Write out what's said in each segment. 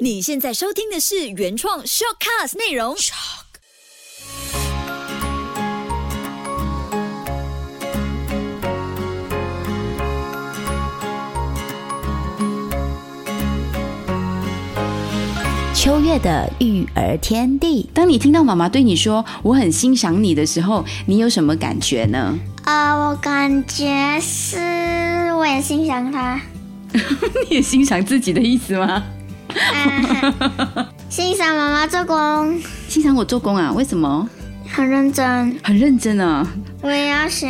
你现在收听的是原创 shortcast 内容。秋月的育儿天地。当你听到妈妈对你说“我很欣赏你”的时候，你有什么感觉呢？呃，我感觉是我也欣赏他，你也欣赏自己的意思吗？啊 欣赏妈妈做工欣赏我做工啊？为什么？很认真，很认真啊！我也要学。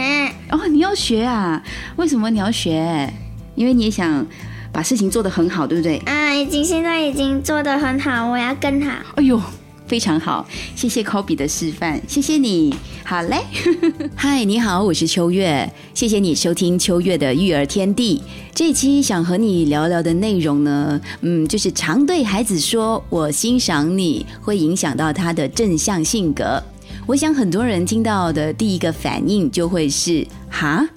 哦，你要学啊？为什么你要学？因为你也想把事情做得很好，对不对？啊，已经现在已经做得很好，我要更好。哎呦，非常好，谢谢 Kobe 的示范，谢谢你。好嘞，嗨，你好，我是秋月，谢谢你收听秋月的育儿天地。这期想和你聊聊的内容呢，嗯，就是常对孩子说“我欣赏你”，会影响到他的正向性格。我想很多人听到的第一个反应就会是“哈”。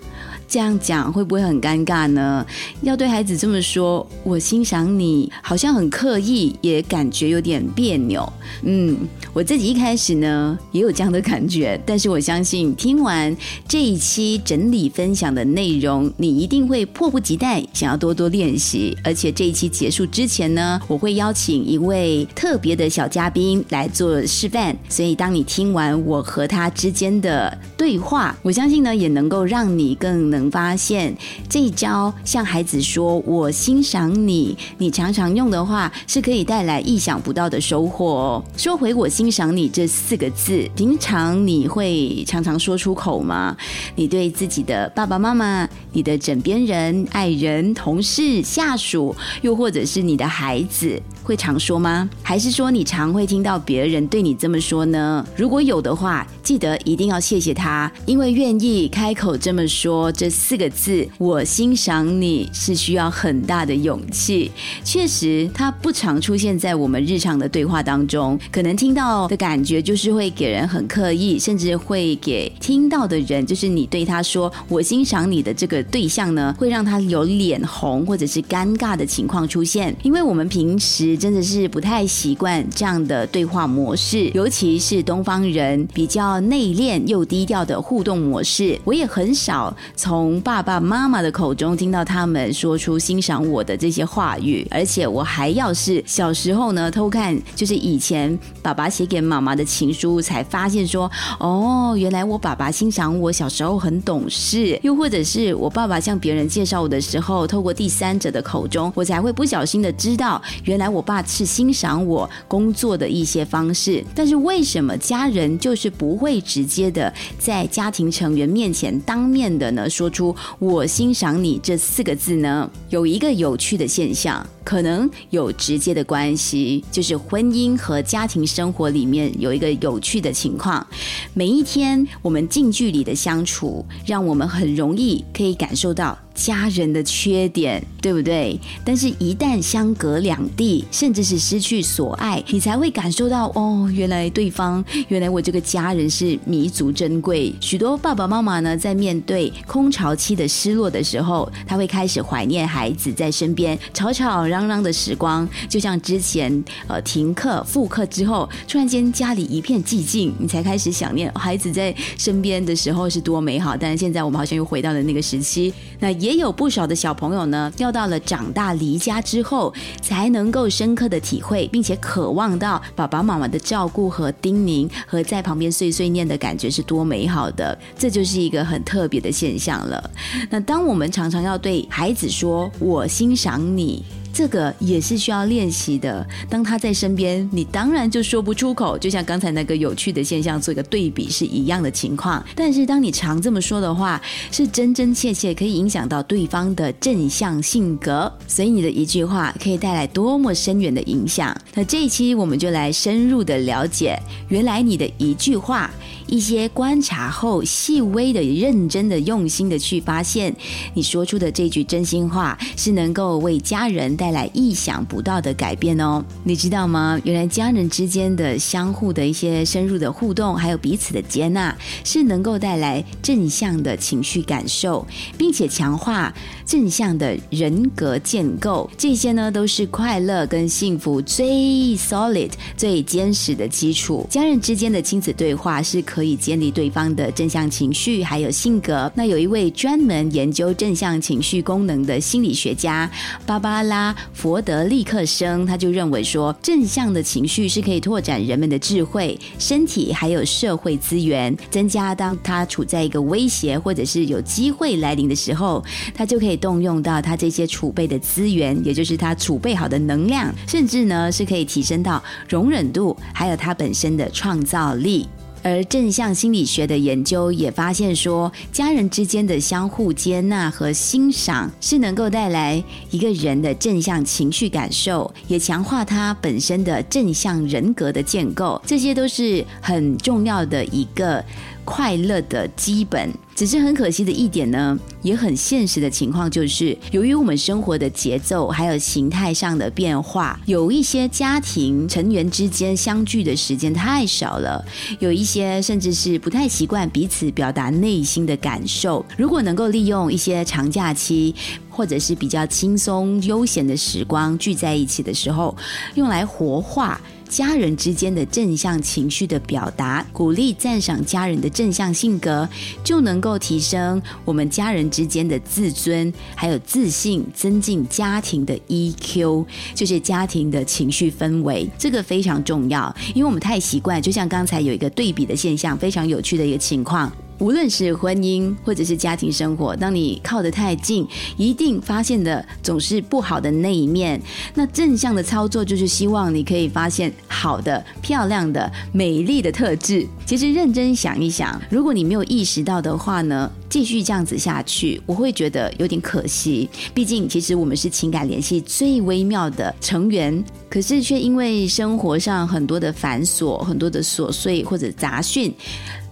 这样讲会不会很尴尬呢？要对孩子这么说，我欣赏你，好像很刻意，也感觉有点别扭。嗯，我自己一开始呢也有这样的感觉，但是我相信听完这一期整理分享的内容，你一定会迫不及待想要多多练习。而且这一期结束之前呢，我会邀请一位特别的小嘉宾来做示范，所以当你听完我和他之间的对话，我相信呢也能够让你更能能发现这一招向孩子说“我欣赏你”，你常常用的话是可以带来意想不到的收获哦。说回“我欣赏你”这四个字，平常你会常常说出口吗？你对自己的爸爸妈妈、你的枕边人、爱人、同事、下属，又或者是你的孩子，会常说吗？还是说你常会听到别人对你这么说呢？如果有的话，记得一定要谢谢他，因为愿意开口这么说这四个字“我欣赏你”是需要很大的勇气。确实，它不常出现在我们日常的对话当中，可能听到的感觉就是会给人很刻意，甚至会给听到的人，就是你对他说“我欣赏你”的这个对象呢，会让他有脸红或者是尴尬的情况出现。因为我们平时真的是不太习惯这样的对话模式，尤其是东方人比较内敛又低调的互动模式，我也很少从从爸爸妈妈的口中听到他们说出欣赏我的这些话语，而且我还要是小时候呢偷看，就是以前爸爸写给妈妈的情书，才发现说，哦，原来我爸爸欣赏我小时候很懂事，又或者是我爸爸向别人介绍我的时候，透过第三者的口中，我才会不小心的知道，原来我爸是欣赏我工作的一些方式。但是为什么家人就是不会直接的在家庭成员面前当面的呢说出“我欣赏你”这四个字呢？有一个有趣的现象。可能有直接的关系，就是婚姻和家庭生活里面有一个有趣的情况。每一天我们近距离的相处，让我们很容易可以感受到家人的缺点，对不对？但是，一旦相隔两地，甚至是失去所爱，你才会感受到哦，原来对方，原来我这个家人是弥足珍贵。许多爸爸妈妈呢，在面对空巢期的失落的时候，他会开始怀念孩子在身边吵吵嚷。嚷的时光，就像之前呃停课复课之后，突然间家里一片寂静，你才开始想念孩子在身边的时候是多美好。但是现在我们好像又回到了那个时期。那也也有不少的小朋友呢，要到了长大离家之后，才能够深刻的体会，并且渴望到爸爸妈妈的照顾和叮咛，和在旁边碎碎念的感觉是多美好的。这就是一个很特别的现象了。那当我们常常要对孩子说“我欣赏你”。这个也是需要练习的。当他在身边，你当然就说不出口。就像刚才那个有趣的现象做一个对比是一样的情况。但是当你常这么说的话，是真真切切可以影响到对方的正向性格。所以你的一句话可以带来多么深远的影响。那这一期我们就来深入的了解，原来你的一句话。一些观察后，细微的、认真的、用心的去发现，你说出的这句真心话是能够为家人带来意想不到的改变哦。你知道吗？原来家人之间的相互的一些深入的互动，还有彼此的接纳，是能够带来正向的情绪感受，并且强化正向的人格建构。这些呢，都是快乐跟幸福最 solid、最坚实的基础。家人之间的亲子对话是可可以建立对方的正向情绪，还有性格。那有一位专门研究正向情绪功能的心理学家芭芭拉·佛德利克生，他就认为说，正向的情绪是可以拓展人们的智慧、身体还有社会资源，增加当他处在一个威胁或者是有机会来临的时候，他就可以动用到他这些储备的资源，也就是他储备好的能量，甚至呢是可以提升到容忍度，还有他本身的创造力。而正向心理学的研究也发现说，家人之间的相互接纳和欣赏是能够带来一个人的正向情绪感受，也强化他本身的正向人格的建构，这些都是很重要的一个。快乐的基本，只是很可惜的一点呢，也很现实的情况就是，由于我们生活的节奏还有形态上的变化，有一些家庭成员之间相聚的时间太少了，有一些甚至是不太习惯彼此表达内心的感受。如果能够利用一些长假期，或者是比较轻松悠闲的时光聚在一起的时候，用来活化。家人之间的正向情绪的表达，鼓励赞赏家人的正向性格，就能够提升我们家人之间的自尊，还有自信，增进家庭的 EQ，就是家庭的情绪氛围。这个非常重要，因为我们太习惯，就像刚才有一个对比的现象，非常有趣的一个情况。无论是婚姻或者是家庭生活，当你靠得太近，一定发现的总是不好的那一面。那正向的操作就是希望你可以发现好的、漂亮的、美丽的特质。其实认真想一想，如果你没有意识到的话呢，继续这样子下去，我会觉得有点可惜。毕竟，其实我们是情感联系最微妙的成员，可是却因为生活上很多的繁琐、很多的琐碎或者杂讯。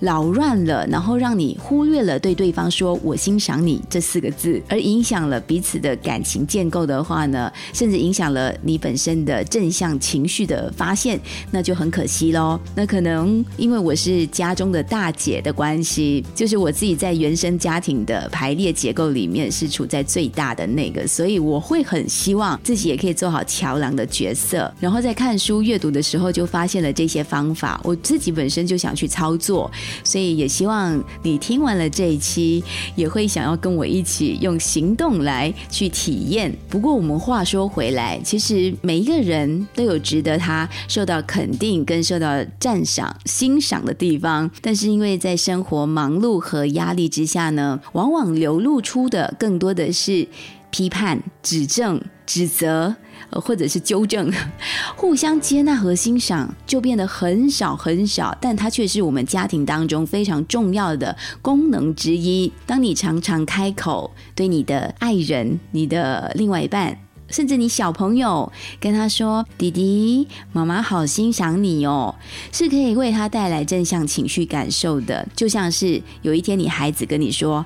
扰乱了，然后让你忽略了对对方说“我欣赏你”这四个字，而影响了彼此的感情建构的话呢，甚至影响了你本身的正向情绪的发现，那就很可惜喽。那可能因为我是家中的大姐的关系，就是我自己在原生跟家庭的排列结构里面是处在最大的那个，所以我会很希望自己也可以做好桥梁的角色。然后在看书阅读的时候，就发现了这些方法，我自己本身就想去操作。所以也希望你听完了这一期，也会想要跟我一起用行动来去体验。不过我们话说回来，其实每一个人都有值得他受到肯定跟受到赞赏、欣赏的地方，但是因为在生活忙碌和压力之下下呢，往往流露出的更多的是批判、指正、指责。或者是纠正，互相接纳和欣赏就变得很少很少，但它却是我们家庭当中非常重要的功能之一。当你常常开口对你的爱人、你的另外一半，甚至你小朋友跟他说：“弟弟，妈妈好欣赏你哦”，是可以为他带来正向情绪感受的。就像是有一天你孩子跟你说：“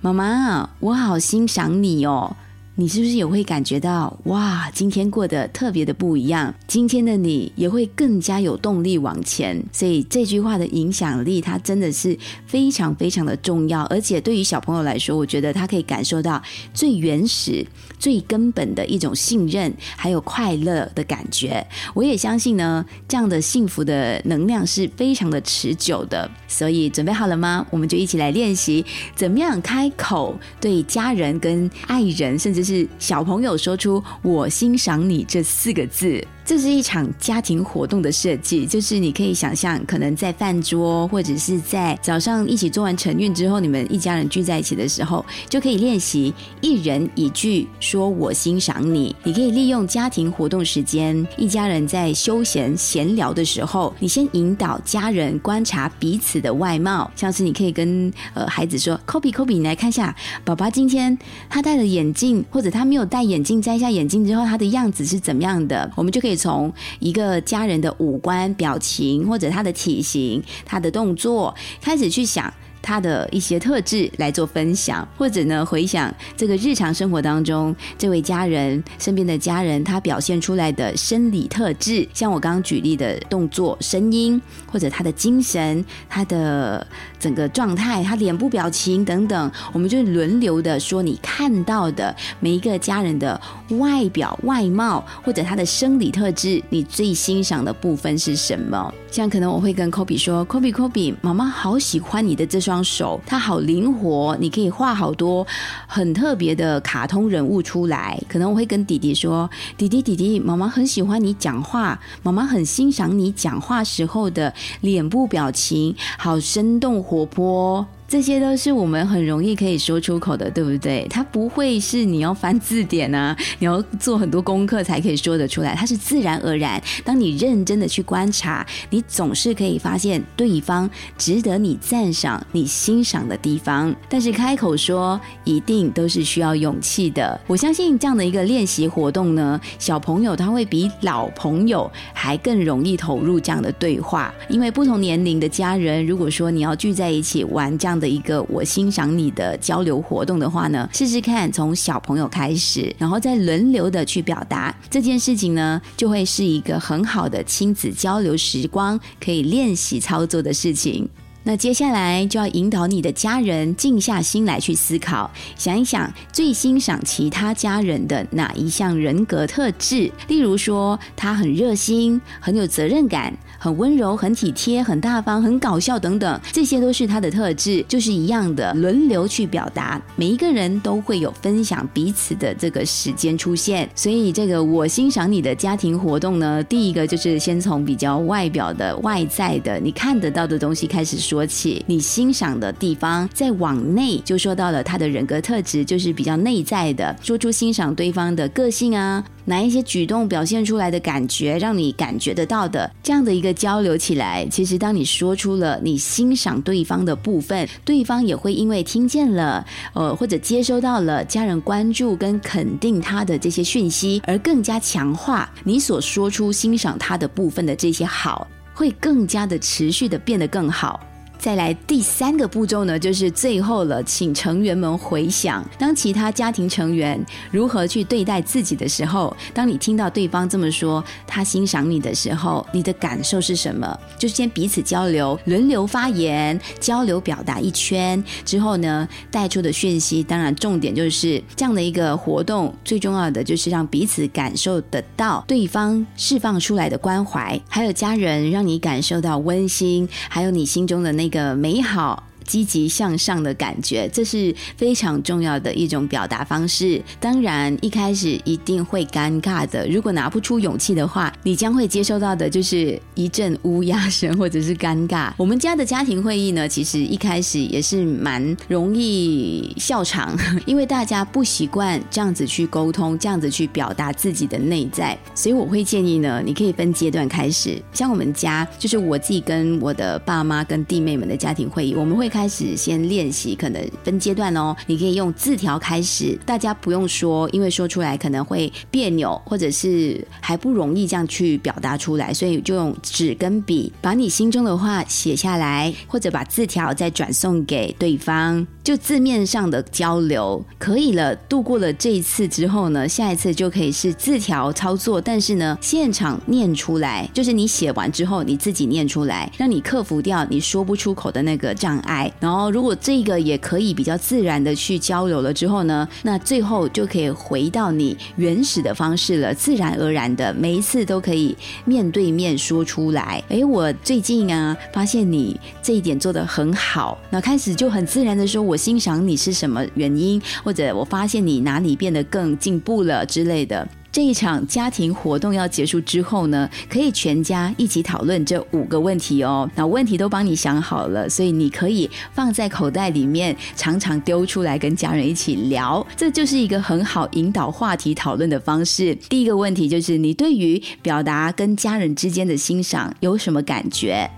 妈妈，我好欣赏你哦。”你是不是也会感觉到哇，今天过得特别的不一样？今天的你也会更加有动力往前。所以这句话的影响力，它真的是非常非常的重要。而且对于小朋友来说，我觉得他可以感受到最原始、最根本的一种信任，还有快乐的感觉。我也相信呢，这样的幸福的能量是非常的持久的。所以准备好了吗？我们就一起来练习，怎么样开口对家人、跟爱人，甚至是。是小朋友说出“我欣赏你”这四个字。这是一场家庭活动的设计，就是你可以想象，可能在饭桌或者是在早上一起做完晨运之后，你们一家人聚在一起的时候，就可以练习一人一句说“我欣赏你”。你可以利用家庭活动时间，一家人在休闲闲聊的时候，你先引导家人观察彼此的外貌，像是你可以跟呃孩子说 k o b e k o b e 你来看一下，宝宝今天他戴了眼镜，或者他没有戴眼镜，摘下眼镜之后他的样子是怎么样的？我们就可以。从一个家人的五官、表情，或者他的体型、他的动作开始去想。他的一些特质来做分享，或者呢回想这个日常生活当中这位家人身边的家人他表现出来的生理特质，像我刚刚举例的动作、声音，或者他的精神、他的整个状态、他脸部表情等等，我们就轮流的说你看到的每一个家人的外表外貌或者他的生理特质，你最欣赏的部分是什么？像可能我会跟 Kobe 说，Kobe Kobe，妈妈好喜欢你的这双手，它好灵活，你可以画好多很特别的卡通人物出来。可能我会跟弟弟说，弟弟弟弟，妈妈很喜欢你讲话，妈妈很欣赏你讲话时候的脸部表情，好生动活泼。这些都是我们很容易可以说出口的，对不对？它不会是你要翻字典啊，你要做很多功课才可以说得出来，它是自然而然。当你认真的去观察，你总是可以发现对方值得你赞赏、你欣赏的地方。但是开口说，一定都是需要勇气的。我相信这样的一个练习活动呢，小朋友他会比老朋友还更容易投入这样的对话，因为不同年龄的家人，如果说你要聚在一起玩这样的一个我欣赏你的交流活动的话呢，试试看从小朋友开始，然后再轮流的去表达这件事情呢，就会是一个很好的亲子交流时光，可以练习操作的事情。那接下来就要引导你的家人静下心来去思考，想一想最欣赏其他家人的哪一项人格特质，例如说他很热心，很有责任感。很温柔、很体贴、很大方、很搞笑等等，这些都是他的特质，就是一样的轮流去表达。每一个人都会有分享彼此的这个时间出现，所以这个我欣赏你的家庭活动呢，第一个就是先从比较外表的、外在的，你看得到的东西开始说起。你欣赏的地方，再往内就说到了他的人格特质，就是比较内在的，说出欣赏对方的个性啊。哪一些举动表现出来的感觉，让你感觉得到的这样的一个交流起来，其实当你说出了你欣赏对方的部分，对方也会因为听见了，呃，或者接收到了家人关注跟肯定他的这些讯息，而更加强化你所说出欣赏他的部分的这些好，会更加的持续的变得更好。再来第三个步骤呢，就是最后了，请成员们回想，当其他家庭成员如何去对待自己的时候，当你听到对方这么说，他欣赏你的时候，你的感受是什么？就是先彼此交流，轮流发言，交流表达一圈之后呢，带出的讯息，当然重点就是这样的一个活动，最重要的就是让彼此感受得到对方释放出来的关怀，还有家人让你感受到温馨，还有你心中的那。个美好。积极向上的感觉，这是非常重要的一种表达方式。当然，一开始一定会尴尬的。如果拿不出勇气的话，你将会接收到的就是一阵乌鸦声，或者是尴尬。我们家的家庭会议呢，其实一开始也是蛮容易笑场，因为大家不习惯这样子去沟通，这样子去表达自己的内在。所以我会建议呢，你可以分阶段开始。像我们家，就是我自己跟我的爸妈跟弟妹们的家庭会议，我们会开。开始先练习，可能分阶段哦。你可以用字条开始，大家不用说，因为说出来可能会别扭，或者是还不容易这样去表达出来，所以就用纸跟笔，把你心中的话写下来，或者把字条再转送给对方。就字面上的交流可以了，度过了这一次之后呢，下一次就可以是字条操作，但是呢，现场念出来，就是你写完之后你自己念出来，让你克服掉你说不出口的那个障碍。然后，如果这个也可以比较自然的去交流了之后呢，那最后就可以回到你原始的方式了，自然而然的每一次都可以面对面说出来。哎，我最近啊，发现你这一点做的很好，那开始就很自然的说。我欣赏你是什么原因，或者我发现你哪里变得更进步了之类的。这一场家庭活动要结束之后呢，可以全家一起讨论这五个问题哦。那问题都帮你想好了，所以你可以放在口袋里面，常常丢出来跟家人一起聊。这就是一个很好引导话题讨论的方式。第一个问题就是你对于表达跟家人之间的欣赏有什么感觉？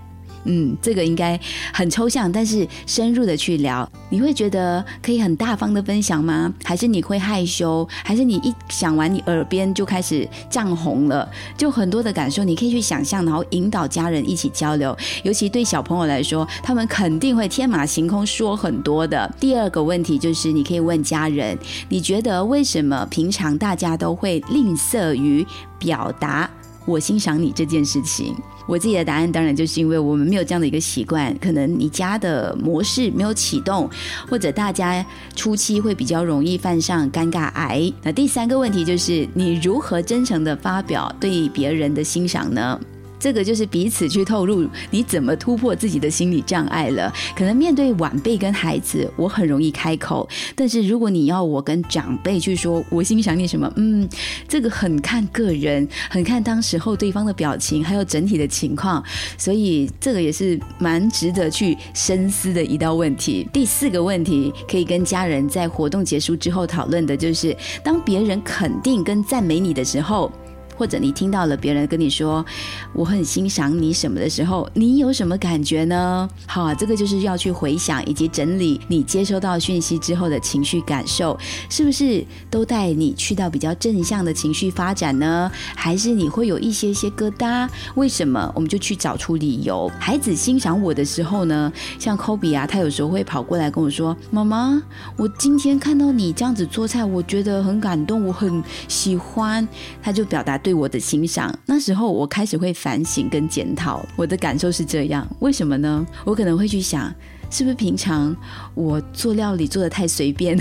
嗯，这个应该很抽象，但是深入的去聊，你会觉得可以很大方的分享吗？还是你会害羞？还是你一想完，你耳边就开始涨红了？就很多的感受，你可以去想象，然后引导家人一起交流。尤其对小朋友来说，他们肯定会天马行空说很多的。第二个问题就是，你可以问家人，你觉得为什么平常大家都会吝啬于表达我欣赏你这件事情？我自己的答案当然就是因为我们没有这样的一个习惯，可能你家的模式没有启动，或者大家初期会比较容易犯上尴尬癌。那第三个问题就是你如何真诚的发表对别人的欣赏呢？这个就是彼此去透露你怎么突破自己的心理障碍了。可能面对晚辈跟孩子，我很容易开口，但是如果你要我跟长辈去说我心里想你什么，嗯，这个很看个人，很看当时候对方的表情，还有整体的情况，所以这个也是蛮值得去深思的一道问题。第四个问题可以跟家人在活动结束之后讨论的，就是当别人肯定跟赞美你的时候。或者你听到了别人跟你说我很欣赏你什么的时候，你有什么感觉呢？好，啊这个就是要去回想以及整理你接收到讯息之后的情绪感受，是不是都带你去到比较正向的情绪发展呢？还是你会有一些些疙瘩？为什么？我们就去找出理由。孩子欣赏我的时候呢，像科比啊，他有时候会跑过来跟我说：“妈妈，我今天看到你这样子做菜，我觉得很感动，我很喜欢。”他就表达。对我的欣赏，那时候我开始会反省跟检讨，我的感受是这样，为什么呢？我可能会去想，是不是平常我做料理做的太随便，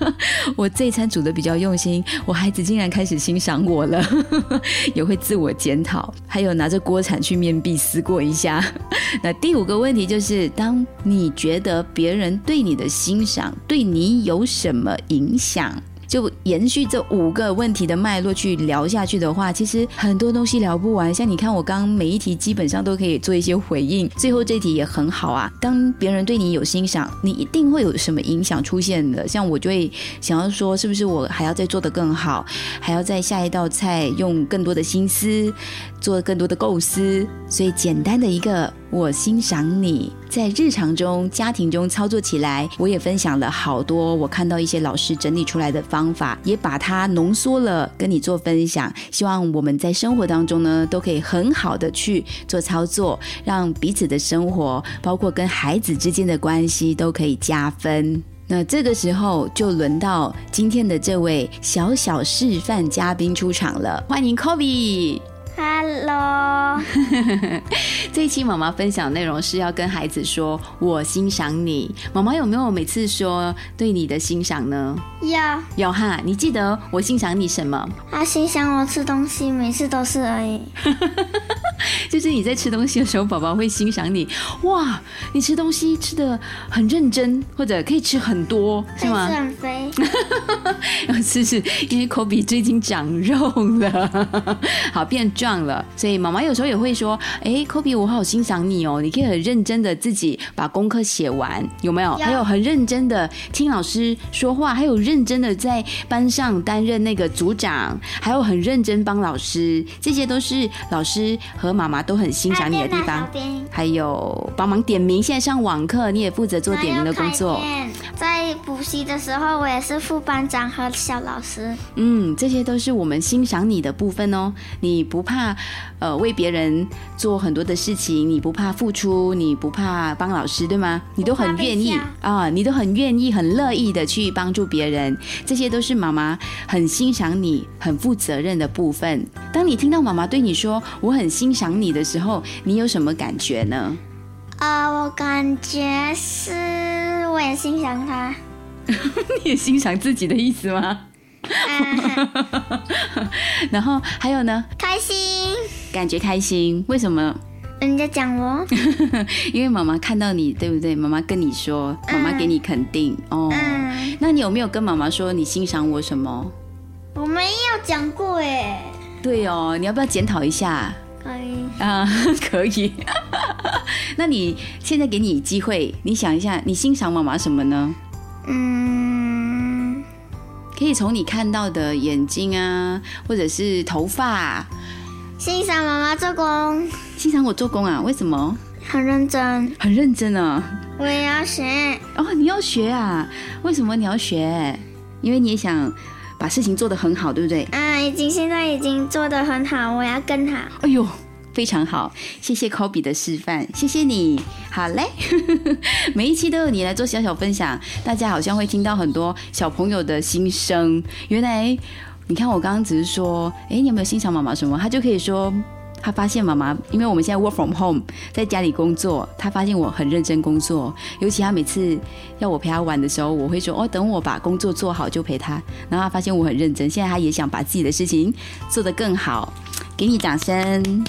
我这一餐煮的比较用心，我孩子竟然开始欣赏我了，也会自我检讨，还有拿着锅铲去面壁思过一下。那第五个问题就是，当你觉得别人对你的欣赏对你有什么影响？就延续这五个问题的脉络去聊下去的话，其实很多东西聊不完。像你看，我刚每一题基本上都可以做一些回应。最后这题也很好啊。当别人对你有欣赏，你一定会有什么影响出现的。像我就会想要说，是不是我还要再做得更好，还要在下一道菜用更多的心思，做更多的构思。所以简单的一个。我欣赏你在日常中、家庭中操作起来，我也分享了好多我看到一些老师整理出来的方法，也把它浓缩了跟你做分享。希望我们在生活当中呢，都可以很好的去做操作，让彼此的生活，包括跟孩子之间的关系都可以加分。那这个时候就轮到今天的这位小小示范嘉宾出场了，欢迎 Kobe。Hello，这一期妈妈分享内容是要跟孩子说“我欣赏你”。妈妈有没有每次说对你的欣赏呢？有，有哈。你记得我欣赏你什么？他欣赏我吃东西，每次都是而已。就是你在吃东西的时候，宝宝会欣赏你。哇，你吃东西吃的很认真，或者可以吃很多，是吗？很肥。要 吃是因为科比最近长肉了，好变壮。上了，所以妈妈有时候也会说：“哎，o b e，我好欣赏你哦，你可以很认真的自己把功课写完，有没有？还有很认真的听老师说话，还有认真的在班上担任那个组长，还有很认真帮老师，这些都是老师和妈妈都很欣赏你的地方。还有帮忙点名，现在上网课你也负责做点名的工作。在补习的时候，我也是副班长和小老师。嗯，这些都是我们欣赏你的部分哦，你不怕。怕呃为别人做很多的事情，你不怕付出，你不怕帮老师，对吗？你都很愿意啊，你都很愿意、很乐意的去帮助别人，这些都是妈妈很欣赏你、很负责任的部分。当你听到妈妈对你说“我很欣赏你”的时候，你有什么感觉呢？啊，我感觉是我也欣赏他，你也欣赏自己的意思吗？然后还有呢？开心，感觉开心。为什么？人家讲我，因为妈妈看到你，对不对？妈妈跟你说，妈妈给你肯定哦。那你有没有跟妈妈说你欣赏我什么？我没有讲过哎。对哦，你要不要检讨一下？可以啊，可以。那你现在给你机会，你想一下，你欣赏妈妈什么呢？嗯。可以从你看到的眼睛啊，或者是头发，欣赏妈妈做工，欣赏我做工啊？为什么？很认真，很认真啊。我也要学。哦，你要学啊？为什么你要学？因为你也想把事情做得很好，对不对？啊，已经现在已经做得很好，我要更好。哎呦，非常好，谢谢 Kobe 的示范，谢谢你。好嘞，每一期都有你来做小小分享，大家好像会听到很多小朋友的心声。原来，你看我刚刚只是说，哎，你有没有欣赏妈妈什么？他就可以说。他发现妈妈，因为我们现在 work from home，在家里工作，他发现我很认真工作。尤其他每次要我陪他玩的时候，我会说：“哦，等我把工作做好就陪他。”然后他发现我很认真，现在他也想把自己的事情做得更好。给你掌声。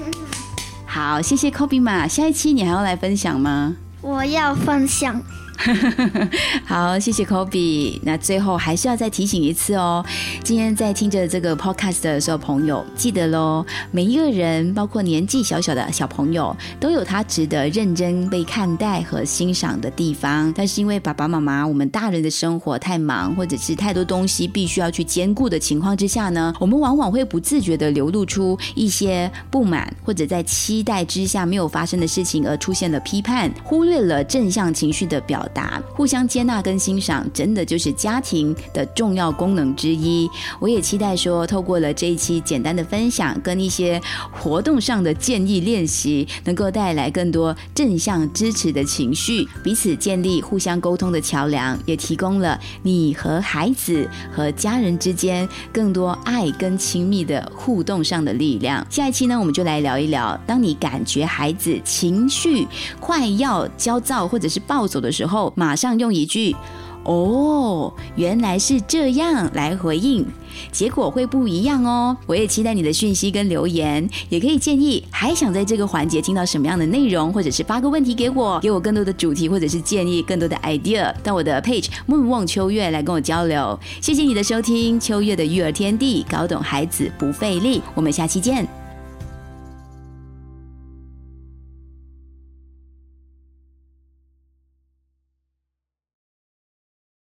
好，谢谢 Kobe 嘛。下一期你还要来分享吗？我要分享。好，谢谢 Kobe。那最后还是要再提醒一次哦，今天在听着这个 podcast 的时候，朋友记得喽，每一个人，包括年纪小小的小朋友，都有他值得认真被看待和欣赏的地方。但是因为爸爸妈妈，我们大人的生活太忙，或者是太多东西必须要去兼顾的情况之下呢，我们往往会不自觉的流露出一些不满，或者在期待之下没有发生的事情而出现了批判，忽略了正向情绪的表。答互相接纳跟欣赏，真的就是家庭的重要功能之一。我也期待说，透过了这一期简单的分享跟一些活动上的建议练习，能够带来更多正向支持的情绪，彼此建立互相沟通的桥梁，也提供了你和孩子和家人之间更多爱跟亲密的互动上的力量。下一期呢，我们就来聊一聊，当你感觉孩子情绪快要焦躁或者是暴走的时候。马上用一句“哦，原来是这样”来回应，结果会不一样哦。我也期待你的讯息跟留言，也可以建议还想在这个环节听到什么样的内容，或者是发个问题给我，给我更多的主题或者是建议，更多的 idea 到我的 page 梦望秋月来跟我交流。谢谢你的收听，秋月的育儿天地，搞懂孩子不费力。我们下期见。